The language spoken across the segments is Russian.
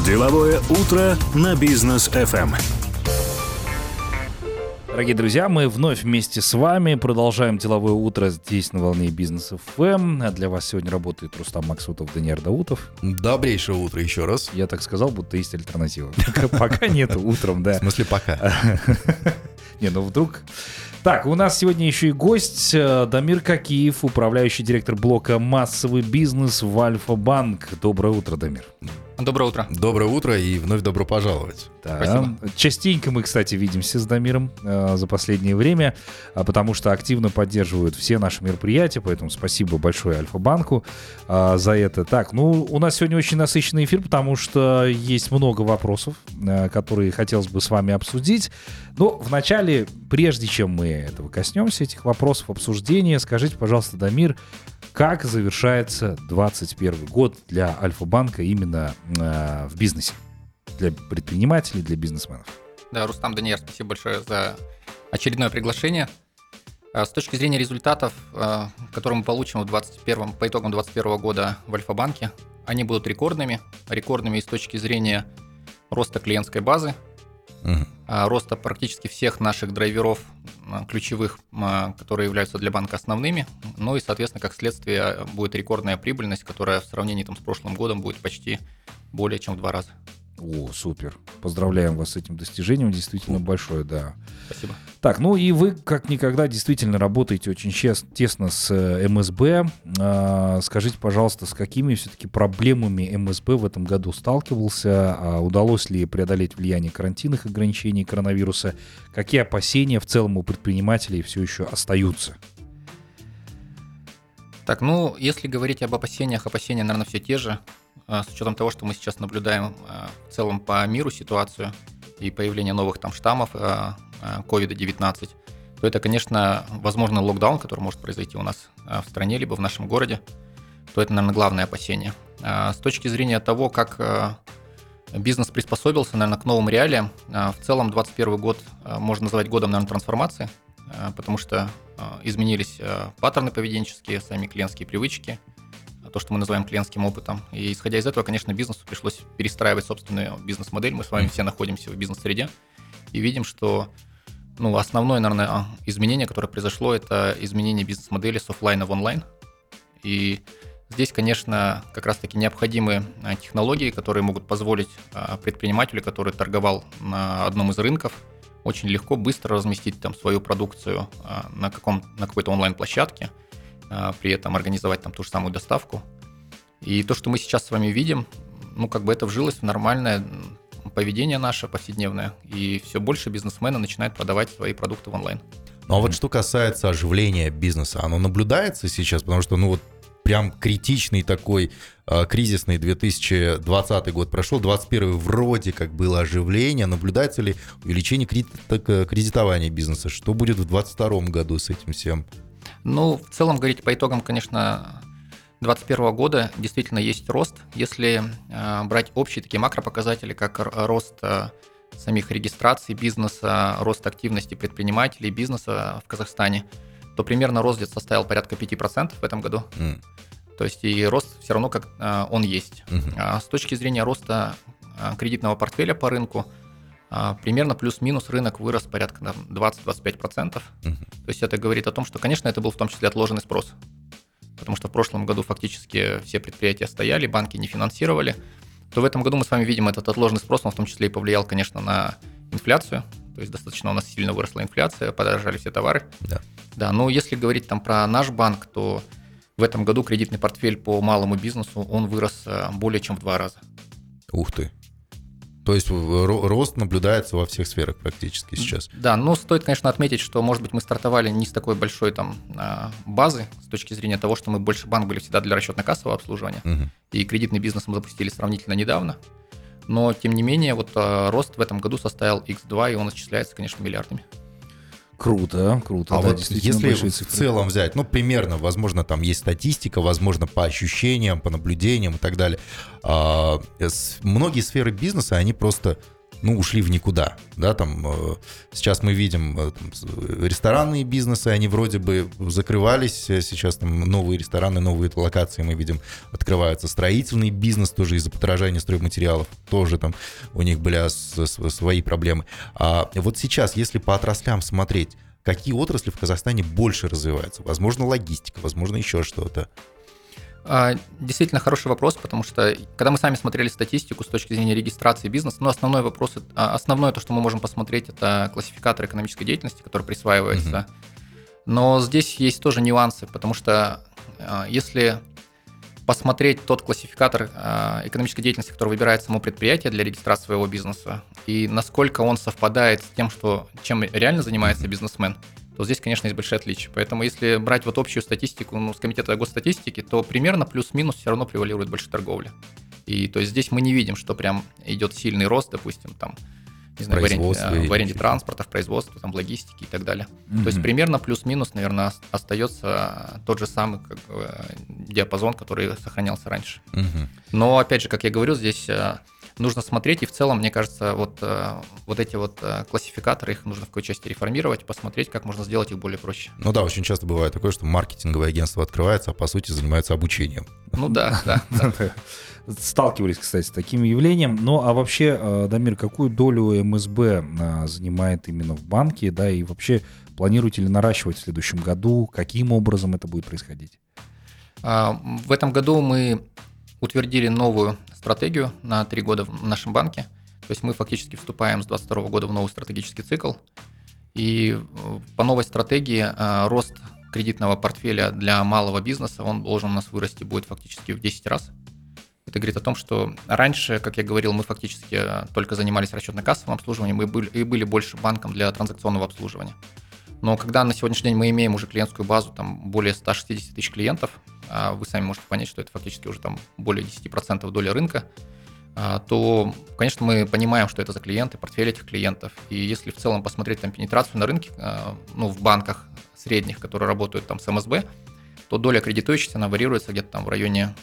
Деловое утро на бизнес FM. Дорогие друзья, мы вновь вместе с вами продолжаем деловое утро здесь на волне бизнес FM. Для вас сегодня работает Рустам Максутов, Даниил Даутов. Добрейшее утро еще раз. Я так сказал, будто есть альтернатива. Пока нету утром, да. В смысле пока? Не, ну вдруг... Так, у нас сегодня еще и гость э, Дамир Какиев, управляющий директор блока «Массовый бизнес» в Альфа-Банк. Доброе утро, Дамир. Доброе утро. Доброе утро и вновь добро пожаловать. Да. Спасибо. Частенько мы, кстати, видимся с Дамиром э, за последнее время, а, потому что активно поддерживают все наши мероприятия, поэтому спасибо большое Альфа-банку э, за это. Так, ну, у нас сегодня очень насыщенный эфир, потому что есть много вопросов, э, которые хотелось бы с вами обсудить. Но вначале, прежде чем мы этого коснемся, этих вопросов обсуждения, скажите, пожалуйста, Дамир, как завершается 2021 год для Альфа-банка именно э, в бизнесе? Для предпринимателей, для бизнесменов. Да, Рустам Даниэр, спасибо большое за очередное приглашение. А, С точки зрения результатов, а, которые мы получим в 21, по итогам 2021 года в Альфа-банке, они будут рекордными. Рекордными и с точки зрения роста клиентской базы, А, роста практически всех наших драйверов а, ключевых, а, которые являются для банка основными. Ну и, соответственно, как следствие, будет рекордная прибыльность, которая в сравнении там, с прошлым годом будет почти более чем в два раза. О, супер. Поздравляем вас с этим достижением, действительно большое, да. Спасибо. Так, ну и вы, как никогда, действительно работаете очень тесно с э, МСБ. А, Скажите, пожалуйста, с какими все-таки проблемами МСБ в этом году сталкивался? А Удалось ли преодолеть влияние карантинных ограничений коронавируса? Какие опасения в целом у предпринимателей все еще остаются? Так, ну, если говорить об опасениях, опасения, наверное, все те же, с учетом того, что мы сейчас наблюдаем а, в целом по миру ситуацию и появление новых там штаммов а, а, COVID-19, то это, конечно, возможно локдаун, который может произойти у нас а, в стране, либо в нашем городе, то это, наверное, главное опасение. А, С точки зрения того, как а, бизнес приспособился, наверное, к новым реалиям, а, в целом 2021 год а, можно назвать годом, наверное, трансформации, а, потому что а, изменились а, паттерны поведенческие, сами клиентские привычки, а, то, что мы называем клиентским опытом. И исходя из этого, конечно, бизнесу пришлось перестраивать собственную бизнес-модель. Мы с вами все находимся в бизнес-среде и видим, что ну, основное, наверное, а, изменение, которое произошло, это изменение бизнес-модели с оффлайна в онлайн. И здесь, конечно, как раз-таки необходимы а, технологии, которые могут позволить а, предпринимателю, который торговал на одном из рынков, очень легко, быстро разместить там свою продукцию на, каком, на какой-то онлайн-площадке, при этом организовать там ту же самую доставку. И то, что мы сейчас с вами видим, ну, как бы это вжилось в нормальное поведение наше повседневное, и все больше бизнесмены начинают продавать свои продукты в онлайн. Ну а вот что касается оживления бизнеса, оно наблюдается сейчас, потому что, ну вот, прям критичный такой э, кризисный 2020 год прошел, 2021 вроде как было оживление, наблюдается ли увеличение крит- так, кредитования бизнеса, что будет в 2022 году с этим всем? Ну, в целом, говорить по итогам, конечно, 2021 года действительно есть рост. Если э, брать общие такие макропоказатели, как рост э, самих регистраций бизнеса, рост активности предпринимателей бизнеса в Казахстане, то примерно рост где-то составил порядка 5% в этом году. М, То есть и рост все равно как э, он есть. мгм. А С точки зрения роста кредитного портфеля по рынку, примерно плюс-минус рынок вырос порядка там, 20-25%. Мгм. То есть это говорит о том, что, конечно, это был в том числе отложенный спрос. Потому что в прошлом году фактически все предприятия стояли, банки не финансировали. То в этом году мы с вами видим этот отложенный спрос, он в том числе и повлиял, конечно, на инфляцию. То есть достаточно у нас сильно выросла инфляция, подорожали все товары. Да. Да, но если говорить там про наш банк, то в этом году кредитный портфель по малому бизнесу, он вырос э, более чем в два раза. Ух ты. То есть рост наблюдается во всех сферах практически сейчас. Да, но стоит, конечно, отметить, что, может быть, мы стартовали не с такой большой там а, базы с точки зрения того, что мы больше банк были всегда для расчетно-кассового обслуживания, Мгм. и кредитный бизнес мы запустили сравнительно недавно. Но, тем не менее, вот а, рост в этом году составил X2, и он исчисляется, конечно, миллиардами. Круто, круто. А да, вот если в целом взять, ну, примерно, возможно, там есть статистика, возможно, по ощущениям, по наблюдениям и так далее. а, с- многие сферы бизнеса, они просто ну, ушли в никуда, да, там, э, сейчас мы видим э, там, ресторанные бизнесы, они вроде бы закрывались, э, сейчас там новые рестораны, новые локации мы видим, открываются, строительный бизнес тоже из-за подорожания стройматериалов, тоже там у них были свои проблемы. А вот сейчас, если по отраслям смотреть, какие отрасли в Казахстане больше развиваются? Возможно, логистика, возможно, еще что-то. А, действительно хороший вопрос, потому что когда мы сами смотрели статистику с точки зрения регистрации бизнеса, ну, основной вопрос, а, основное то, что мы можем посмотреть, это классификатор экономической деятельности, который присваивается. Но здесь есть тоже нюансы, потому что а, если посмотреть тот классификатор экономической деятельности, который выбирает само предприятие для регистрации своего бизнеса, и насколько он совпадает с тем, что, чем реально занимается бизнесмен, то здесь, конечно, есть большие отличия. Поэтому если брать вот общую статистику ну, с комитета госстатистики, то примерно плюс-минус все равно превалирует больше торговля. И то есть здесь мы не видим, что прям идет сильный рост, допустим, там, не знаю, в аренде, в аренде транспорта, в производстве, там, в логистике и так далее. Mm-hmm. То есть примерно плюс-минус, наверное, остается тот же самый как, диапазон, который сохранялся раньше. Mm-hmm. Но, опять же, как я говорю, здесь э, нужно смотреть, и в целом, мне кажется, вот, э, вот эти вот э, классификаторы, их нужно в какой части реформировать, посмотреть, как можно сделать их более проще. Ну да, очень часто бывает такое, что маркетинговое агентство открывается, а по сути занимается обучением. Ну да, да. Сталкивались, кстати, с таким явлением. Ну а вообще, э, Дамир, какую долю МСБ занимает именно в банке, да, и вообще планируете ли наращивать в следующем году? Каким образом это будет происходить? А, в этом году мы утвердили новую стратегию на три года в нашем банке. То есть мы фактически вступаем с 2022 года в новый стратегический цикл. И э, по новой стратегии э, рост кредитного портфеля для малого бизнеса, он должен у нас вырасти будет фактически в 10 раз. Это говорит о том, что раньше, как я говорил, мы фактически э, только занимались расчетно-кассовым обслуживанием и были, и были больше банком для транзакционного обслуживания. Но когда на сегодняшний день мы имеем уже клиентскую базу, там более 160 тысяч клиентов, вы сами можете понять, что это фактически уже там более 10% доли рынка, а, то, конечно, мы понимаем, что это за клиенты, портфель этих клиентов. И если в целом посмотреть там пенетрацию на рынке, а, ну, в банках средних, которые работают там с МСБ, то доля кредитующихся, она варьируется где-то там в районе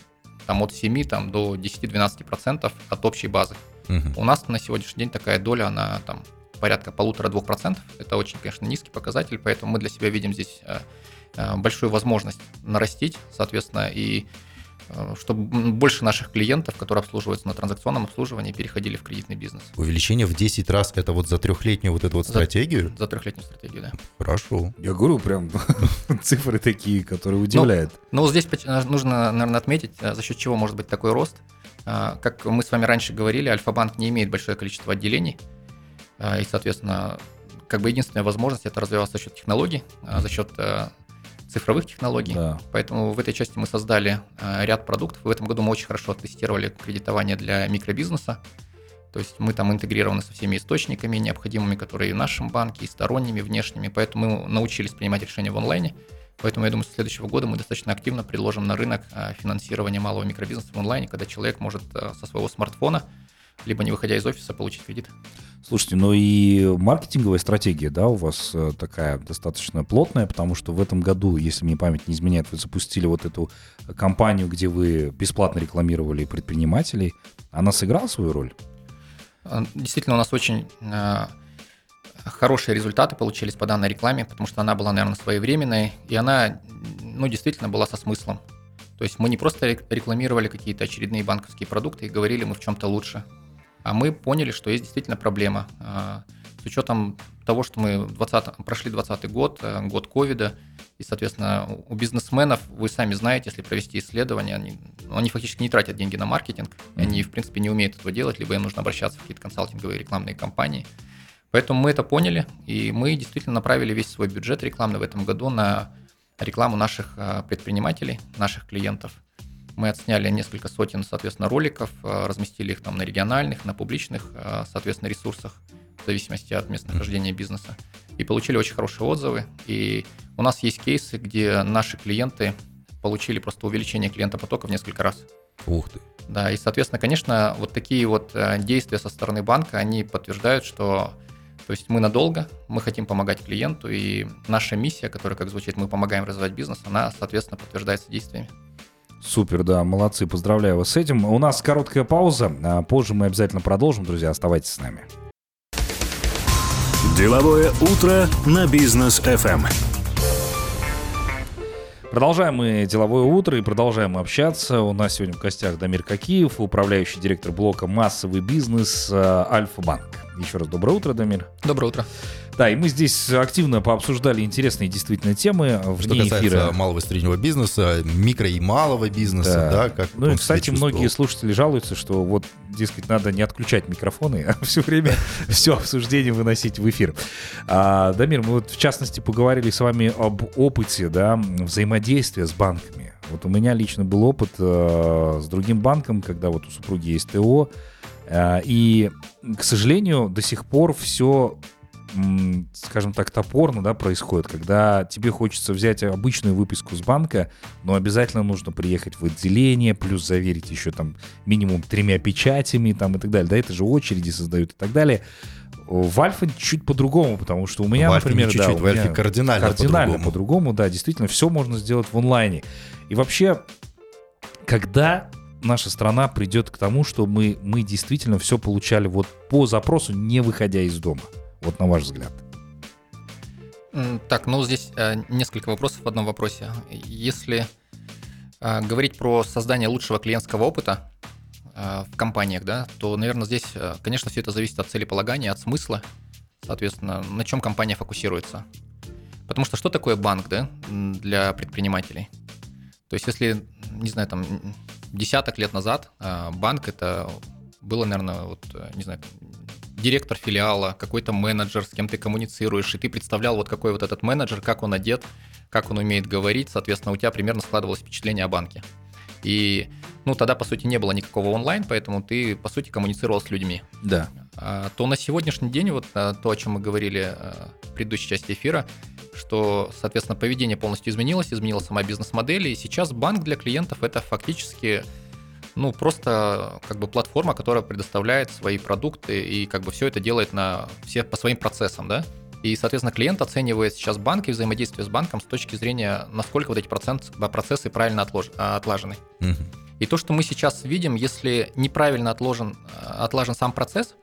там, от 7 там, до 10-12% от общей базы. Угу. У нас на сегодняшний день такая доля, она там порядка полутора-двух процентов. Это очень, конечно, низкий показатель, поэтому мы для себя видим здесь большую возможность нарастить, соответственно, и э, чтобы больше наших клиентов, которые обслуживаются на транзакционном обслуживании, переходили в кредитный бизнес. Увеличение в 10 раз это вот за трехлетнюю вот эту вот стратегию? За, за трехлетнюю стратегию, да. Хорошо. Я говорю, прям цифры такие, которые удивляют. Ну, ну, здесь нужно, наверное, отметить, за счет чего может быть такой рост. Как мы с вами раньше говорили, Альфа-банк не имеет большое количество отделений, и, соответственно, как бы единственная возможность это развиваться за счет технологий, за счет э, цифровых технологий. Да. Поэтому в этой части мы создали э, ряд продуктов. В этом году мы очень хорошо тестировали кредитование для микробизнеса. То есть мы там интегрированы со всеми источниками необходимыми, которые и в нашем банке, и сторонними, внешними. Поэтому мы научились принимать решения в онлайне. Поэтому я думаю, с следующего года мы достаточно активно предложим на рынок э, финансирование малого микробизнеса в онлайне, когда человек может со своего смартфона либо не выходя из офиса, получить кредит. Слушайте, ну и маркетинговая стратегия, да, у вас э, такая достаточно плотная, потому что в этом году, если мне память не изменяет, вы запустили вот эту кампанию, где вы бесплатно рекламировали предпринимателей. Она сыграла свою роль? Э, действительно, у нас очень э, хорошие результаты получились по данной рекламе, потому что она была, наверное, своевременной, и она, ну, действительно была со смыслом. То есть мы не просто рекламировали какие-то очередные банковские продукты и говорили мы в чем-то лучше а мы поняли, что есть действительно проблема. А, с учетом того, что мы 20, прошли 2020 год, э, год ковида, и, соответственно, у бизнесменов, вы сами знаете, если провести исследование, они, ну, они фактически не тратят деньги на маркетинг, mm-hmm. они, в принципе, не умеют этого делать, либо им нужно обращаться в какие-то консалтинговые рекламные компании. Поэтому мы это поняли, и мы действительно направили весь свой бюджет рекламный в этом году на рекламу наших э, предпринимателей, наших клиентов – мы отсняли несколько сотен, соответственно, роликов, э, разместили их там на региональных, на публичных, э, соответственно, ресурсах, в зависимости от местонахождения бизнеса. И получили очень хорошие отзывы. И у нас есть кейсы, где наши клиенты получили просто увеличение клиентопотока в несколько раз. Ух ты. Да, и, соответственно, конечно, вот такие вот э, действия со стороны банка, они подтверждают, что то есть мы надолго, мы хотим помогать клиенту, и наша миссия, которая, как звучит, мы помогаем развивать бизнес, она, соответственно, подтверждается действиями. Супер, да, молодцы, поздравляю вас с этим. У нас короткая пауза, а позже мы обязательно продолжим, друзья, оставайтесь с нами. Деловое утро на бизнес FM. Продолжаем мы деловое утро и продолжаем общаться. У нас сегодня в гостях Дамир Какиев, управляющий директор блока «Массовый бизнес» э, Альфа-Банк. Еще раз доброе утро, Дамир. Доброе утро. Да, и мы здесь активно пообсуждали интересные действительно темы вне Что касается эфира. малого и среднего бизнеса, микро и малого бизнеса, да, как Ну и, кстати, многие слушатели жалуются, что вот, дескать, надо не отключать микрофоны, а все время все обсуждение выносить в эфир. А, Дамир, мы вот в частности поговорили с вами об опыте да, взаимодействия с банками. Вот у меня лично был опыт э, с другим банком, когда вот у супруги есть ТО, э, и, к сожалению, до сих пор все скажем так, топорно да, происходит, когда тебе хочется взять обычную выписку с банка, но обязательно нужно приехать в отделение, плюс заверить еще там минимум тремя печатями там, и так далее. Да, это же очереди создают и так далее. В Альфа чуть по-другому, потому что у меня, В Альфе например, да, чуть-чуть, у в Альфе кардинально кардинально по-другому. по-другому, да, действительно, все можно сделать в онлайне. И вообще, когда наша страна придет к тому, что мы, мы действительно все получали вот по запросу, не выходя из дома? Вот на ваш взгляд. Так, ну здесь э, несколько вопросов в одном вопросе. Если э, говорить про создание лучшего клиентского опыта э, в компаниях, да, то, наверное, здесь, конечно, все это зависит от целеполагания, от смысла, соответственно, на чем компания фокусируется. Потому что что такое банк, да, для предпринимателей? То есть, если, не знаю, там, десяток лет назад э, банк это было, наверное, вот, э, не знаю, директор филиала, какой-то менеджер, с кем ты коммуницируешь, и ты представлял вот какой вот этот менеджер, как он одет, как он умеет говорить, соответственно, у тебя примерно складывалось впечатление о банке. И, ну, тогда, по сути, не было никакого онлайн, поэтому ты, по сути, коммуницировал с людьми. Да. А, то на сегодняшний день, вот а, то, о чем мы говорили а, в предыдущей части эфира, что, соответственно, поведение полностью изменилось, изменилась сама бизнес-модель, и сейчас банк для клиентов это фактически ну, просто как бы платформа, которая предоставляет свои продукты и как бы все это делает на все по своим процессам, да. И, соответственно, клиент оценивает сейчас банк и взаимодействие с банком с точки зрения, насколько вот эти процент, процессы правильно отлож- отлажены. Мгм. И то, что мы сейчас видим, если неправильно отложен, отлажен сам процесс,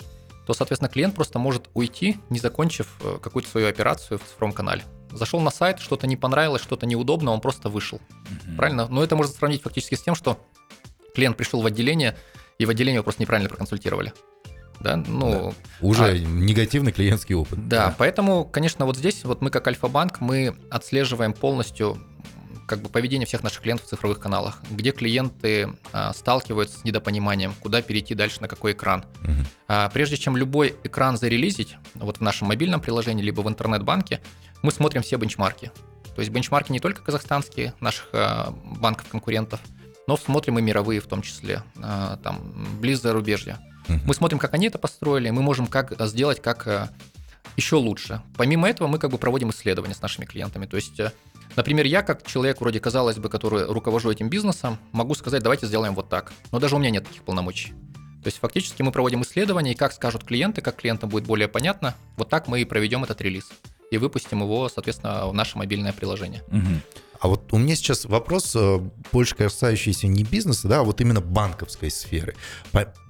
то, соответственно, клиент просто может уйти, не закончив э, какую-то свою операцию в цифровом канале. Зашел на сайт, что-то не понравилось, что-то неудобно, он просто вышел. Правильно? Но это можно сравнить фактически с тем, что клиент пришел в отделение, и в отделении его просто неправильно проконсультировали. Да, ну, Уже А- негативный клиентский опыт. да, поэтому, конечно, вот здесь вот мы как Альфа-банк, мы отслеживаем полностью как бы поведение всех наших клиентов в цифровых каналах, где клиенты а, сталкиваются с недопониманием, куда перейти дальше, на какой экран. Мгм. А, прежде чем любой экран зарелизить, вот в нашем мобильном приложении, либо в интернет-банке, мы смотрим все бенчмарки. То есть бенчмарки не только казахстанские, наших а, банков-конкурентов, но смотрим и мировые в том числе, а, там, близ зарубежья. Мгм. Мы смотрим, как они это построили, мы можем как э, сделать как э, еще лучше. Помимо этого, мы как бы проводим исследования с нашими клиентами. То есть, э, например, я как человек, вроде казалось бы, который руковожу этим бизнесом, могу сказать, давайте сделаем вот так. Но даже у меня нет таких полномочий. То есть фактически мы проводим исследования, и как скажут клиенты, как клиентам будет более понятно, вот так мы и проведем этот релиз. И выпустим его, соответственно, в наше мобильное приложение. Мгм. А вот у меня сейчас вопрос, э, больше касающийся не бизнеса, да, а вот именно банковской сферы.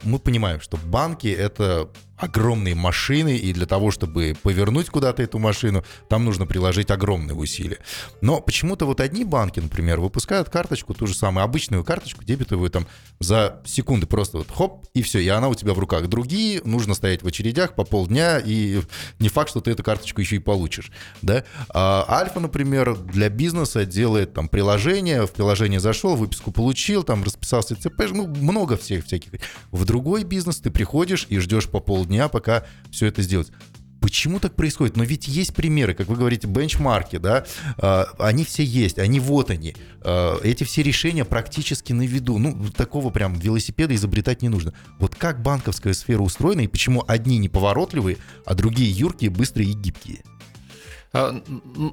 Мы понимаем, что банки — это огромные машины, и для того, чтобы повернуть куда-то эту машину, там нужно приложить огромные усилия. Но почему-то вот одни банки, например, выпускают карточку, ту же самую обычную карточку, дебетовую, там за секунды просто вот хоп, и все, и она у тебя в руках. Другие нужно стоять в очередях по полдня, и не факт, что ты эту карточку еще и получишь, да. А Альфа, например, для бизнеса делает там приложение, в приложение зашел, выписку получил, там расписался ЦП, ну, много всех всяких. В другой бизнес ты приходишь и ждешь по полдня, пока все это сделать. Почему так происходит? Но ведь есть примеры, как вы говорите, бенчмарки, да, а, они все есть, они вот они. А, эти все решения практически на виду. Ну, такого прям велосипеда изобретать не нужно. Вот как банковская сфера устроена и почему одни неповоротливые, а другие юркие, быстрые и гибкие? А,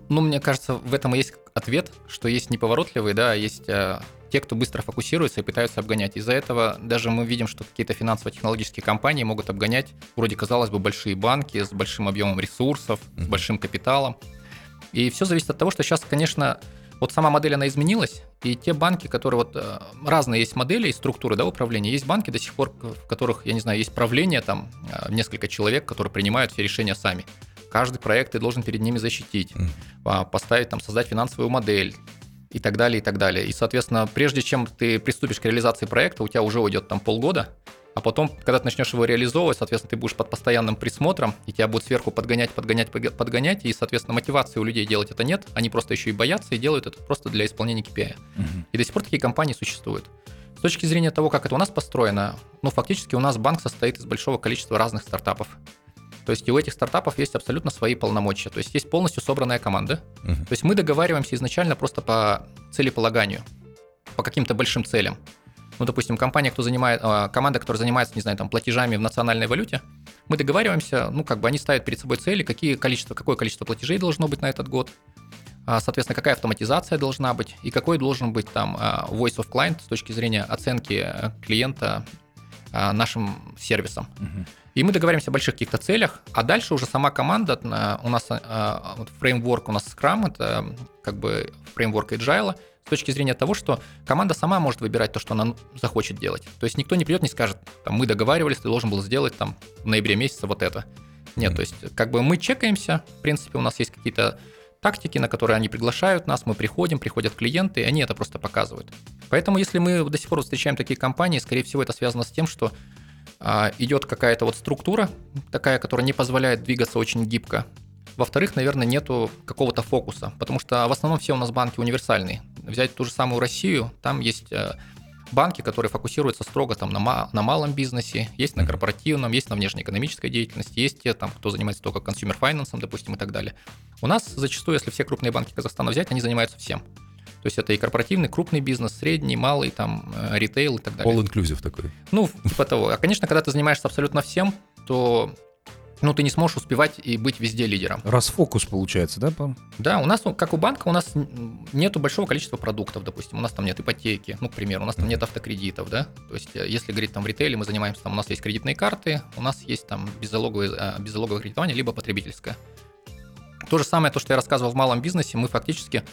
Ну, мне кажется, в этом есть ответ, что есть неповоротливые, да, есть те, кто быстро фокусируется и пытаются обгонять. Из-за этого даже мы видим, что какие-то финансово-технологические компании могут обгонять, вроде, казалось бы, большие банки с большим объемом ресурсов, с большим капиталом. И все зависит от того, что сейчас, конечно, вот сама модель, она изменилась, и те банки, которые вот э, разные есть модели и структуры да, управления, есть банки до сих пор, в которых, я не знаю, есть правление, там э, несколько человек, которые принимают все решения сами. каждый проект ты должен перед ними защитить, mm. поставить там, создать финансовую модель, и так далее, и так далее. И, соответственно, прежде чем ты приступишь к реализации проекта, у тебя уже уйдет там полгода, а потом, когда ты начнешь его реализовывать, соответственно, ты будешь под постоянным присмотром, и тебя будут сверху подгонять, подгонять, подгонять, и, соответственно, мотивации у людей делать это нет, они просто еще и боятся и делают это просто для исполнения KPI. Угу. И до сих пор такие компании существуют. С точки зрения того, как это у нас построено, ну, фактически у нас банк состоит из большого количества разных стартапов. То есть у этих стартапов есть абсолютно свои полномочия. То есть есть полностью собранная команда. Uh-huh. То есть мы договариваемся изначально просто по целеполаганию, по каким-то большим целям. Ну, допустим, компания, кто занимает, а, команда, которая занимается, не знаю, там, платежами в национальной валюте, мы договариваемся, ну, как бы они ставят перед собой цели, какие количество, какое количество платежей должно быть на этот год, а, соответственно, какая автоматизация должна быть и какой должен быть там а, voice of client с точки зрения оценки э, клиента нашим сервисом. Uh-huh. И мы договариваемся о больших каких-то целях, а дальше уже сама команда, у нас вот фреймворк у нас Scrum, это как бы фреймворк Agile, с точки зрения того, что команда сама может выбирать то, что она захочет делать. То есть никто не придет, не скажет, там, мы договаривались, ты должен был сделать там в ноябре месяце вот это. Нет, то есть как бы мы чекаемся, в принципе, у нас есть какие-то тактики, на которые они приглашают нас, мы приходим, приходят клиенты, и они это просто показывают. Поэтому если мы до сих пор встречаем такие компании, скорее всего, это связано с тем, что идет какая-то вот структура, такая, которая не позволяет двигаться очень гибко. Во-вторых, наверное, нету какого-то фокуса, потому что в основном все у нас банки универсальные. Взять ту же самую Россию, там есть э, банки, которые фокусируются строго там, на, на малом бизнесе, есть на корпоративном, есть на внешнеэкономической деятельности, есть те, там, кто занимается только consumer finance ом, допустим, и так далее. У нас зачастую, если все крупные банки Казахстана взять, они занимаются всем. То есть это и корпоративный, крупный бизнес, средний, малый, там, э, ритейл и так далее. All-inclusive такой. Ну, типа того. А, конечно, когда ты занимаешься абсолютно всем, то ну, ты не сможешь успевать и быть везде лидером. Расфокус получается, да, по Да, у нас, как у банка, у нас нету большого количества продуктов, допустим, у нас там нет ипотеки, ну, к примеру, у нас там нет автокредитов, да, то есть э, если говорить там в ритейле, мы занимаемся, там у нас есть кредитные карты, у нас есть там беззалоговое, э, беззалоговое кредитование, либо потребительское. То же самое, то, что я рассказывал в малом бизнесе, мы фактически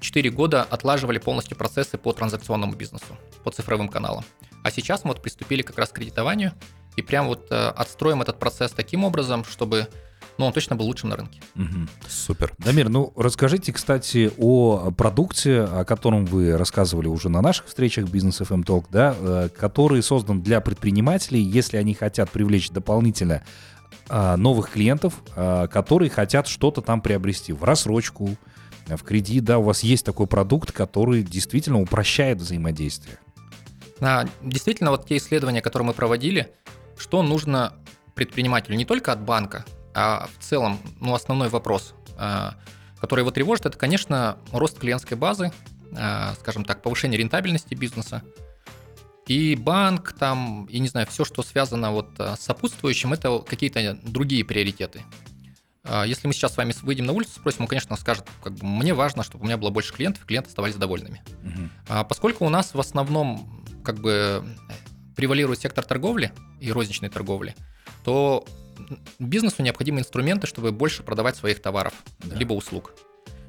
4 года отлаживали полностью процессы по транзакционному бизнесу, по цифровым каналам. А сейчас мы вот приступили как раз к кредитованию, и прям вот э, отстроим этот процесс таким образом, чтобы ну, он точно был лучшим на рынке. Угу. Супер. Дамир, ну расскажите, кстати, о продукте, о котором вы рассказывали уже на наших встречах бизнес FM Talk, да, э, который создан для предпринимателей, если они хотят привлечь дополнительно э, новых клиентов, которые хотят что-то там приобрести в рассрочку, в кредит, да, у вас есть такой продукт, который действительно упрощает взаимодействие. А, действительно, вот те исследования, которые мы проводили, что нужно предпринимателю не только от банка, а в целом, ну, основной вопрос, а, который его тревожит, это, конечно, рост клиентской базы, а, скажем так, повышение рентабельности бизнеса. И банк там, и не знаю, все, что связано вот с сопутствующим, это какие-то другие приоритеты. Если мы сейчас с вами выйдем на улицу, спросим, он, конечно, скажет, как бы, мне важно, чтобы у меня было больше клиентов, и клиенты оставались довольными. Угу. Поскольку у нас в основном как бы превалирует сектор торговли и розничной торговли, то бизнесу необходимы инструменты, чтобы больше продавать своих товаров, да. либо услуг.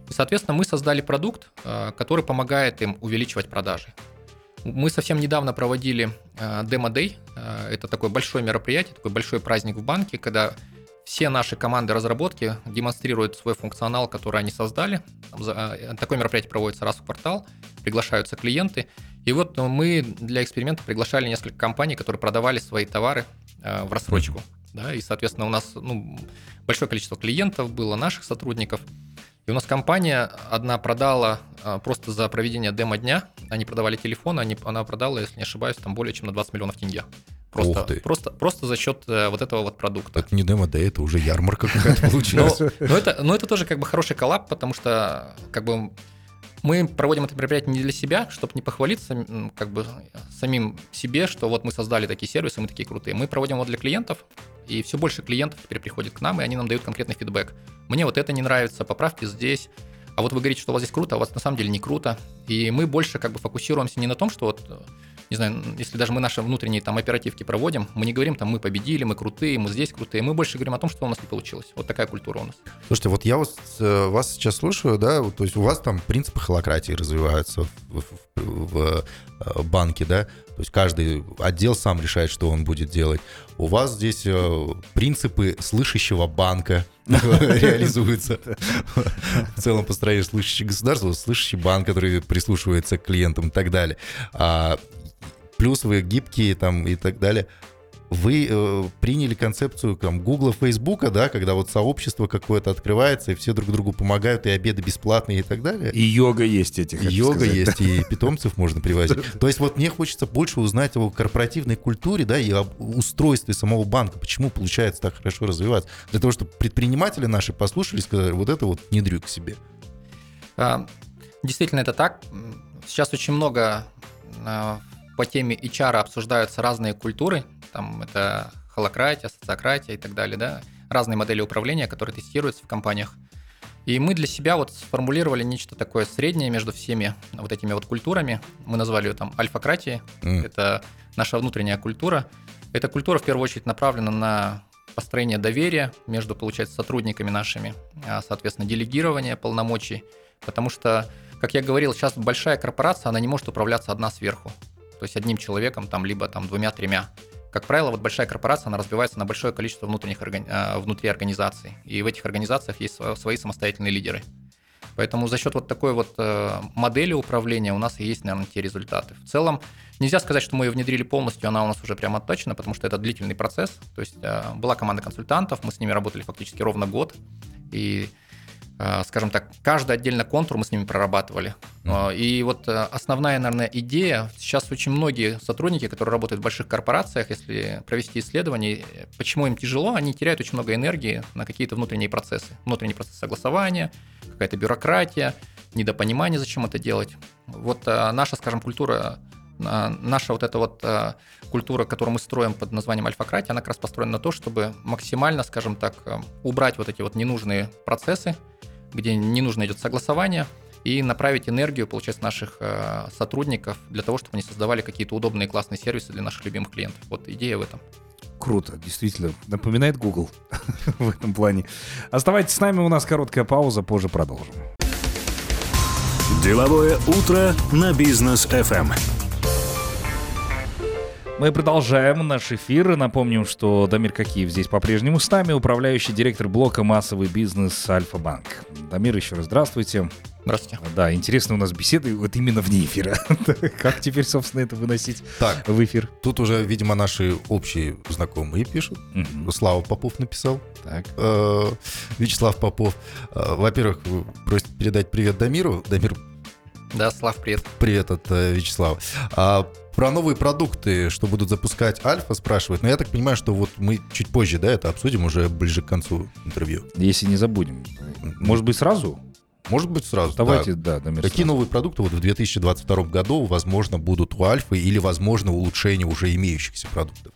И, соответственно, мы создали продукт, э, который помогает им увеличивать продажи. Мы совсем недавно проводили демо-дей. Э, это такое большое мероприятие, такой большой праздник в банке, когда все наши команды разработки демонстрируют свой функционал, который они создали. Такое мероприятие проводится раз в квартал, приглашаются клиенты, и вот ну, мы для эксперимента приглашали несколько компаний, которые продавали свои товары э, в рассрочку. Да, и, соответственно, у нас ну, большое количество клиентов было, наших сотрудников. И у нас компания одна продала э, просто за проведение демо-дня, они продавали телефоны, они, она продала, если не ошибаюсь, там более чем на 20 миллионов тенге. Просто, просто, просто за счет э, вот этого вот продукта. Это не демо, да, это уже ярмарка какая-то получилась. Но это, но это тоже как бы хороший коллаб, потому что как бы мы проводим это мероприятие не для себя, чтобы не похвалиться как бы самим себе, что вот мы создали такие сервисы, мы такие крутые. Мы проводим его для клиентов, и все больше клиентов теперь приходит к нам, и они нам дают конкретный фидбэк. Мне вот это не нравится, поправьте здесь. А вот вы говорите, что у вас здесь круто, а у вас на самом деле не круто. И мы больше как бы фокусируемся не на том, что вот не знаю, если даже мы наши внутренние там оперативки проводим, мы не говорим там мы победили, мы крутые, мы здесь крутые, мы больше говорим о том, что у нас не получилось. Вот такая культура у нас. Слушайте, вот я вас, э, вас сейчас слушаю, да, то есть у вас там принципы холократии развиваются в, в, в э, банке, да, то есть каждый отдел сам решает, что он будет делать. У вас здесь э, принципы слышащего банка реализуются. В целом построение слышащего государства, слышащий банк, который прислушивается к клиентам и так далее. Плюс вы гибкие там и так далее вы э, приняли концепцию там, Гугла, Фейсбука, да, когда вот сообщество какое-то открывается, и все друг другу помогают, и обеды бесплатные и так далее. И йога есть этих. Йога сказать. есть, и питомцев можно привозить. То есть вот мне хочется больше узнать о корпоративной культуре, да, и об устройстве самого банка, почему получается так хорошо развиваться. Для того, чтобы предприниматели наши послушали и сказали, вот это вот не дрю к себе. А, действительно, это так. Сейчас очень много а, по теме HR обсуждаются разные культуры, там это холократия, социократия и так далее, да, разные модели управления, которые тестируются в компаниях. И мы для себя вот сформулировали нечто такое среднее между всеми вот этими вот культурами. Мы назвали ее там альфакратией. Mm. Это наша внутренняя культура. Эта культура в первую очередь направлена на построение доверия между, получается, сотрудниками нашими, а, соответственно, делегирование полномочий. Потому что, как я говорил, сейчас большая корпорация, она не может управляться одна сверху. То есть одним человеком, там, либо там двумя-тремя. Как правило, вот большая корпорация, она разбивается на большое количество внутренних органи... А, внутри организаций. И в этих организациях есть свои самостоятельные лидеры. Поэтому за счет вот такой вот э, модели управления у нас и есть, наверное, те результаты. В целом, нельзя сказать, что мы ее внедрили полностью, она у нас уже прямо отточена, потому что это длительный процесс. То есть э, была команда консультантов, мы с ними работали фактически ровно год. И Э, скажем так, каждый отдельно контур мы с ними прорабатывали. Mm. И вот э, основная, наверное, идея, сейчас очень многие сотрудники, которые работают в больших корпорациях, если провести исследование, почему им тяжело, они теряют очень много энергии на какие-то внутренние процессы. Внутренний процесс согласования, какая-то бюрократия, недопонимание, зачем это делать. Вот наша, скажем, культура наша вот эта вот культура, которую мы строим под названием альфакратия, она как раз построена на то, чтобы максимально, скажем так, убрать вот эти вот ненужные процессы, где не нужно идет согласование, и направить энергию, получается, наших э, сотрудников для того, чтобы они создавали какие-то удобные классные сервисы для наших любимых клиентов. Вот идея в этом. Круто, действительно. Напоминает Google в этом плане. Оставайтесь с нами, у нас короткая пауза, позже продолжим. Деловое утро на бизнес FM. Мы продолжаем наш эфир. Напомним, что Дамир Какиев здесь по-прежнему с нами, управляющий директор блока «Массовый бизнес Альфа-Банк». Дамир, еще раз здравствуйте. Здравствуйте. Да, интересно у нас беседы вот именно вне эфира. как теперь, собственно, это выносить так, в эфир? Тут уже, видимо, наши общие знакомые пишут. Угу. Слава Попов написал. Так. Э, Вячеслав Попов. Э, во-первых, просит передать привет Дамиру. Дамир да, Слав, привет. Привет от э, Вячеслава. А, про новые продукты, что будут запускать Альфа, спрашивают. Но я так понимаю, что вот мы чуть позже, да, это обсудим уже ближе к концу интервью. Если не забудем. Может быть, сразу? Может быть, сразу. Давайте, да, да Какие сразу. новые продукты вот в 2022 году, возможно, будут у Альфы или, возможно, улучшение уже имеющихся продуктов?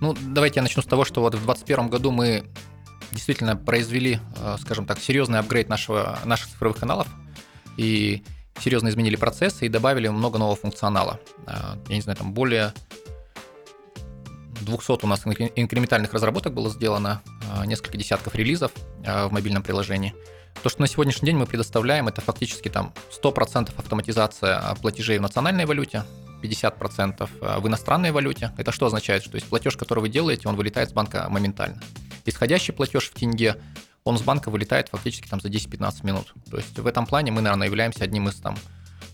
Ну, давайте я начну с того, что вот в 2021 году мы действительно произвели, э, скажем так, серьезный апгрейд нашего, наших цифровых каналов. И серьезно изменили процессы и добавили много нового функционала. А, я не знаю, там более 200 у нас инкрементальных разработок было сделано, а, несколько десятков релизов а, в мобильном приложении. То, что на сегодняшний день мы предоставляем, это фактически там 100% автоматизация платежей в национальной валюте, 50% в иностранной валюте. Это что означает? Что есть платеж, который вы делаете, он вылетает с банка моментально. Исходящий платеж в тенге он с банка вылетает фактически там за 10-15 минут. То есть в этом плане мы, наверное, являемся одним из там,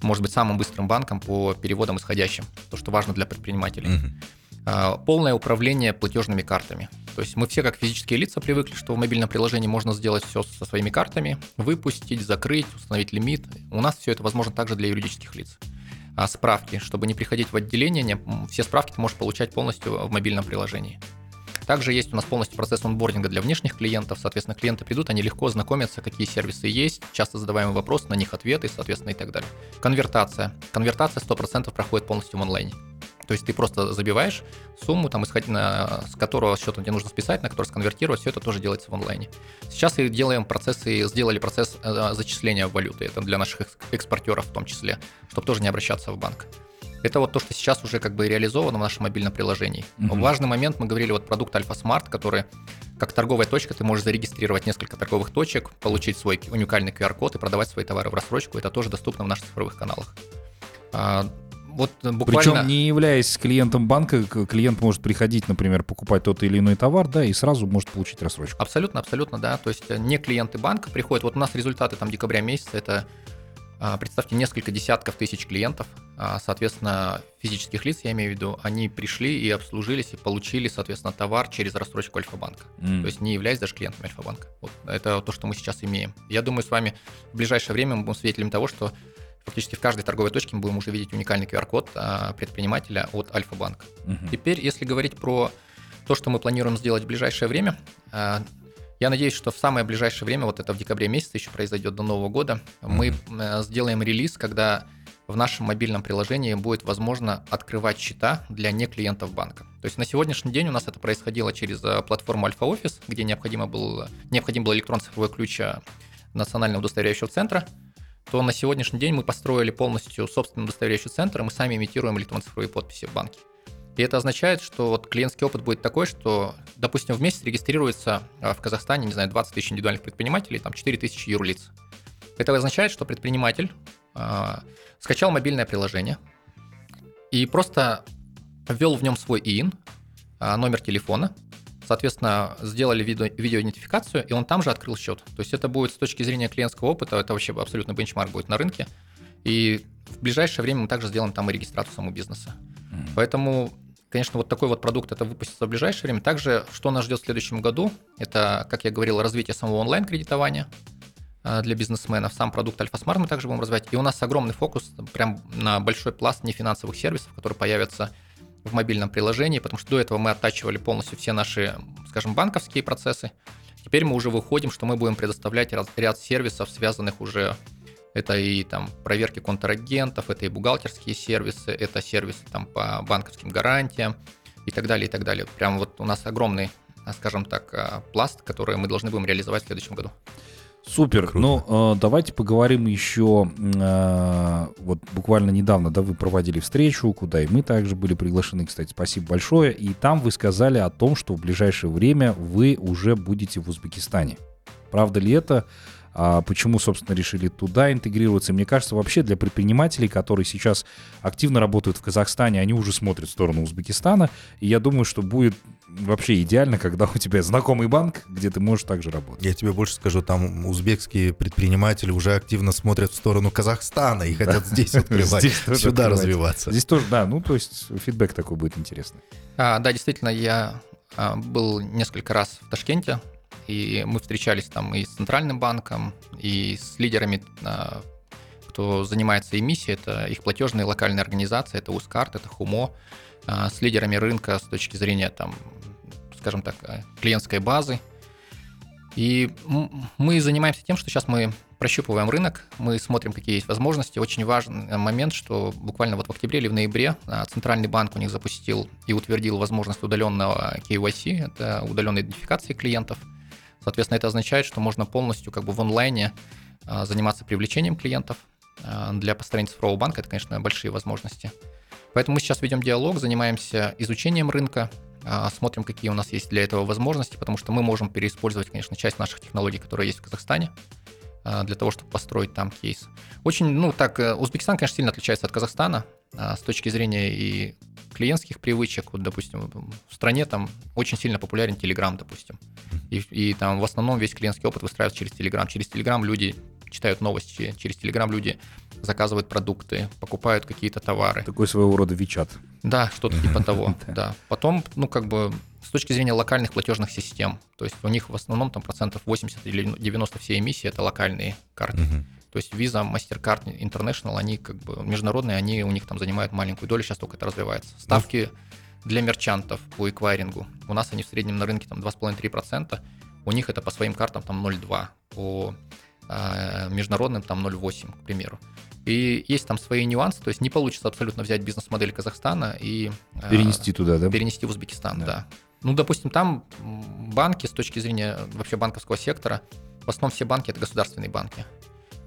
может быть, самым быстрым банком по переводам исходящим, то, что важно для предпринимателей. Mm-hmm. Полное управление платежными картами. То есть мы все как физические лица привыкли, что в мобильном приложении можно сделать все со своими картами, выпустить, закрыть, установить лимит. У нас все это возможно также для юридических лиц. А справки, чтобы не приходить в отделение, все справки ты можешь получать полностью в мобильном приложении. Также есть у нас полностью процесс онбординга для внешних клиентов. Соответственно, клиенты придут, они легко знакомятся, какие сервисы есть, часто задаваемый вопрос, на них ответы, соответственно, и так далее. Конвертация. Конвертация 100% проходит полностью в онлайне. То есть ты просто забиваешь сумму, там, исходя на, с которого счета тебе нужно списать, на который сконвертировать, все это тоже делается в онлайне. Сейчас и делаем процессы, сделали процесс э, зачисления валюты, это для наших экспортеров в том числе, чтобы тоже не обращаться в банк. Это вот то, что сейчас уже как бы реализовано в нашем мобильном приложении. Мгм. Важный момент, мы говорили, вот продукт Альфа Смарт, который как торговая точка, ты можешь зарегистрировать несколько торговых точек, получить свой уникальный QR-код и продавать свои товары в рассрочку. Это тоже доступно в наших цифровых каналах. А, вот буквально... Причем, не являясь клиентом банка, клиент может приходить, например, покупать тот или иной товар, да, и сразу может получить рассрочку. Абсолютно, абсолютно, да. То есть э, не клиенты банка приходят. Вот у нас результаты там декабря месяца, это, представьте, несколько десятков тысяч клиентов, а, соответственно, физических лиц, я имею в виду, они пришли и обслужились и получили, соответственно, товар через рассрочку Альфа-банка. М. То есть не являясь даже клиентом Альфа-банка. Вот это то, что мы сейчас имеем. Я думаю, с вами в ближайшее время мы будем свидетелем того, что фактически в каждой торговой точке мы будем уже видеть уникальный QR-код а, предпринимателя от Альфа-банка. Мгм. Теперь, если говорить про то, что мы планируем сделать в ближайшее время, я надеюсь, что в самое ближайшее время, вот это в декабре месяце еще произойдет до Нового года, мы э, сделаем релиз, когда в нашем мобильном приложении будет возможно открывать счета для не клиентов банка. То есть на сегодняшний день у нас это происходило через э, платформу Альфа Офис, где необходимо был, необходим был электронный цифровой ключ э, Национального удостоверяющего центра, то на сегодняшний день мы построили полностью собственный удостоверяющий центр, и мы сами имитируем электронно-цифровые подписи в банке. И это означает, что вот клиентский опыт будет такой, что, допустим, в месяц регистрируется а, в Казахстане, не знаю, 20 тысяч индивидуальных предпринимателей, там 4 тысячи юрлиц. Это означает, что предприниматель а, скачал мобильное приложение и просто ввел в нем свой ИИН, а, номер телефона, соответственно, сделали видео, видеоидентификацию, и он там же открыл счет. То есть это будет с точки зрения клиентского опыта, это вообще абсолютно бенчмарк будет на рынке. И в ближайшее время мы также сделаем там и регистрацию самого бизнеса. Мгм. Поэтому, конечно, вот такой вот продукт это выпустится в ближайшее время. Также, что нас ждет в следующем году, это, как я говорил, развитие самого онлайн-кредитования а, для бизнесменов. Сам продукт Альфа-Смарт мы также будем развивать. И у нас огромный фокус прям на большой пласт нефинансовых сервисов, которые появятся в мобильном приложении, потому что до этого мы оттачивали полностью все наши, скажем, банковские процессы. Теперь мы уже выходим, что мы будем предоставлять ряд сервисов, связанных уже это и там проверки контрагентов, это и бухгалтерские сервисы, это сервисы там по банковским гарантиям и так далее, и так далее. Прям вот у нас огромный, а, скажем так, а, пласт, который мы должны будем реализовать в следующем году. Супер. Круто. Ну, э, давайте поговорим еще. э, вот буквально недавно, да, вы проводили встречу, куда и мы также были приглашены, кстати, спасибо большое. И там вы сказали о том, что в ближайшее время вы уже будете в Узбекистане. Правда ли это? А почему, собственно, решили туда интегрироваться? И мне кажется, вообще для предпринимателей, которые сейчас активно работают в Казахстане, они уже смотрят в сторону Узбекистана. И я думаю, что будет вообще идеально, когда у тебя знакомый банк, где ты можешь также работать. Я тебе больше скажу, там узбекские предприниматели уже активно смотрят в сторону Казахстана и хотят здесь открывать, Здесь сюда открывать. развиваться. Здесь тоже, да, ну то есть фидбэк такой будет интересный. А, да, действительно, я а, был несколько раз в Ташкенте, и мы встречались там и с Центральным банком, и с лидерами, а, кто занимается эмиссией, это их платежные локальные организации, это Ускарт, это Хумо, а, с лидерами рынка с точки зрения, там, скажем так, а, клиентской базы. И мы занимаемся тем, что сейчас мы прощупываем рынок, мы смотрим, какие есть возможности. Очень важный момент, что буквально вот в октябре или в ноябре Центральный банк у них запустил и утвердил возможность удаленного KYC, это удаленной идентификации клиентов. Соответственно, это означает, что можно полностью как бы в онлайне а, заниматься привлечением клиентов. А, Для построения цифрового банка это, конечно, большие возможности. Поэтому мы сейчас ведем диалог, занимаемся изучением рынка, а, смотрим, какие у нас есть для этого возможности, потому что мы можем переиспользовать, конечно, часть наших технологий, которые есть в Казахстане, для того, чтобы построить там кейс. Очень, ну так, э, Узбекистан, конечно, сильно отличается от Казахстана с точки зрения и клиентских привычек. Вот, допустим, в стране там очень сильно популярен Telegram, допустим. И, и там в основном весь клиентский опыт выстраивается через Telegram. Через Telegram люди читают новости, через Telegram люди заказывают продукты, покупают какие-то товары. Такой своего рода Вичат. Да, что-то типа того, Да. да. Потом, ну, как бы, с точки зрения локальных платежных систем, то есть у них в основном там процентов 80 или 90 всей эмиссии это локальные карты. То есть Visa, MasterCard, International, они как бы международные, они у них там занимают маленькую долю, сейчас только это развивается. Ставки для мерчантов по эквайрингу. У нас они в среднем на рынке там 2,5-3%, у них это по своим картам там 0,2, по э, международным там 0,8, к примеру. И есть там свои нюансы, то есть не получится абсолютно взять бизнес-модель Казахстана и э, Перенести туда, да? перенести в Узбекистан, Да. да. Ну, допустим, там банки с точки зрения вообще банковского сектора, в основном все банки это государственные банки.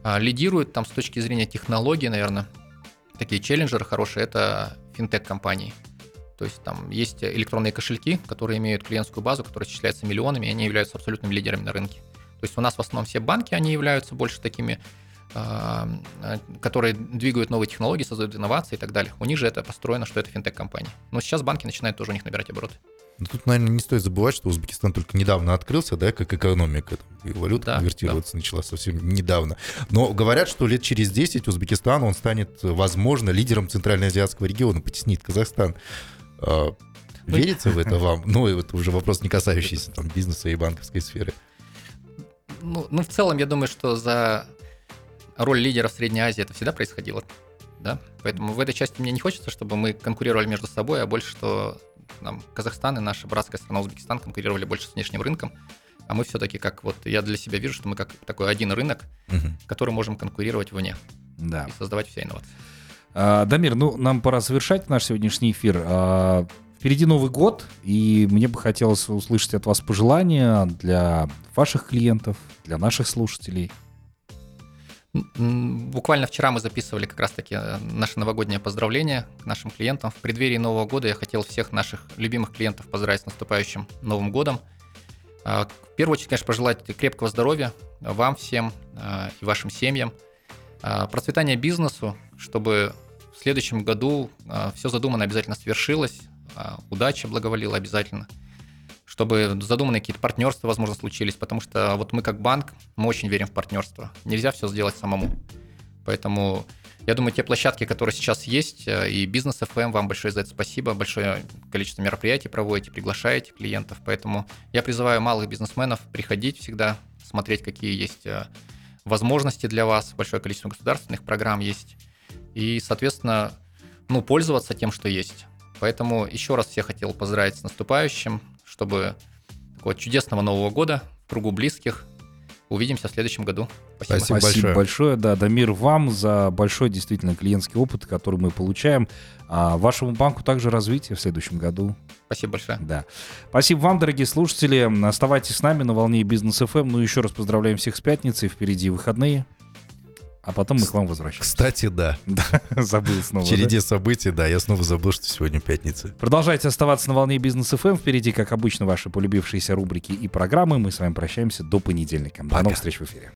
А, лидируют там с точки зрения технологий, наверное, такие челленджеры хорошие, это финтех-компании. То есть там есть электронные кошельки, которые имеют клиентскую базу, которая исчисляется миллионами, и они являются абсолютными лидерами на рынке. То есть у нас в основном все банки, они являются больше такими, а, которые двигают новые технологии, создают инновации и так далее. У них же это построено, что это финтех-компании. Но сейчас банки начинают тоже у них набирать обороты. Но тут, наверное, не стоит забывать, что Узбекистан только недавно открылся, да, как экономика. И валюта Да, конвертироваться начала совсем недавно. Но говорят, что лет через 10 Узбекистан, он станет, возможно, лидером Центральноазиатского региона, потеснит Казахстан. А, Ну, Верится в это вам? Ну, это уже вопрос, не касающийся там, бизнеса и банковской сферы. Ну, ну, в целом, я думаю, что за роль лидера в Средней Азии это всегда происходило. Да? Поэтому в этой части мне не хочется, чтобы мы конкурировали между собой, а больше, что нам Казахстан и наша братская страна Узбекистан конкурировали больше с внешним рынком. А мы все-таки как вот, я для себя вижу, что мы как такой один рынок, Мгм. который можем конкурировать вне Да. и создавать все инновации. А, Дамир, ну, нам пора завершать наш сегодняшний эфир. А, Впереди Новый год, и мне бы хотелось услышать от вас пожелания для ваших клиентов, для наших слушателей. Буквально вчера мы записывали как раз-таки э, наше новогоднее поздравление к нашим клиентам. В преддверии Нового года я хотел всех наших любимых клиентов поздравить с наступающим Новым годом. А, В первую очередь, конечно, пожелать крепкого здоровья вам всем а, и вашим семьям, процветания бизнесу, чтобы в следующем году все задуманное обязательно свершилось, удача благоволила обязательно, чтобы задуманные какие-то партнерства, возможно, случились, потому что вот мы как банк, мы очень верим в партнерство. Нельзя все сделать самому. Поэтому я думаю, те площадки, которые сейчас есть, э, и бизнес FM, вам большое за это спасибо, большое количество мероприятий проводите, приглашаете клиентов. Поэтому я призываю малых бизнесменов приходить всегда, смотреть, какие есть э, возможности для вас, большое количество государственных программ есть. И, соответственно, ну, пользоваться тем, что есть. Поэтому еще раз всех хотел поздравить с наступающим, чтобы такого чудесного Нового года в кругу близких. Увидимся в следующем году. Спасибо. Спасибо. большое. большое. Да, Дамир, вам за большой действительно клиентский опыт, который мы получаем. А вашему банку также развития в следующем году. Спасибо большое. Да. Спасибо вам, дорогие слушатели. Оставайтесь с нами на волне бизнес FM. Ну, еще раз поздравляем всех с пятницей. Впереди выходные. А потом мы к вам возвращаемся. Кстати, да. Да, забыл снова. В да? череде событий, да, я снова забыл, что сегодня пятница. Продолжайте оставаться на волне бизнес FM. Впереди, как обычно, ваши полюбившиеся рубрики и программы. Мы с вами прощаемся до понедельника. До Пока. новых встреч в эфире.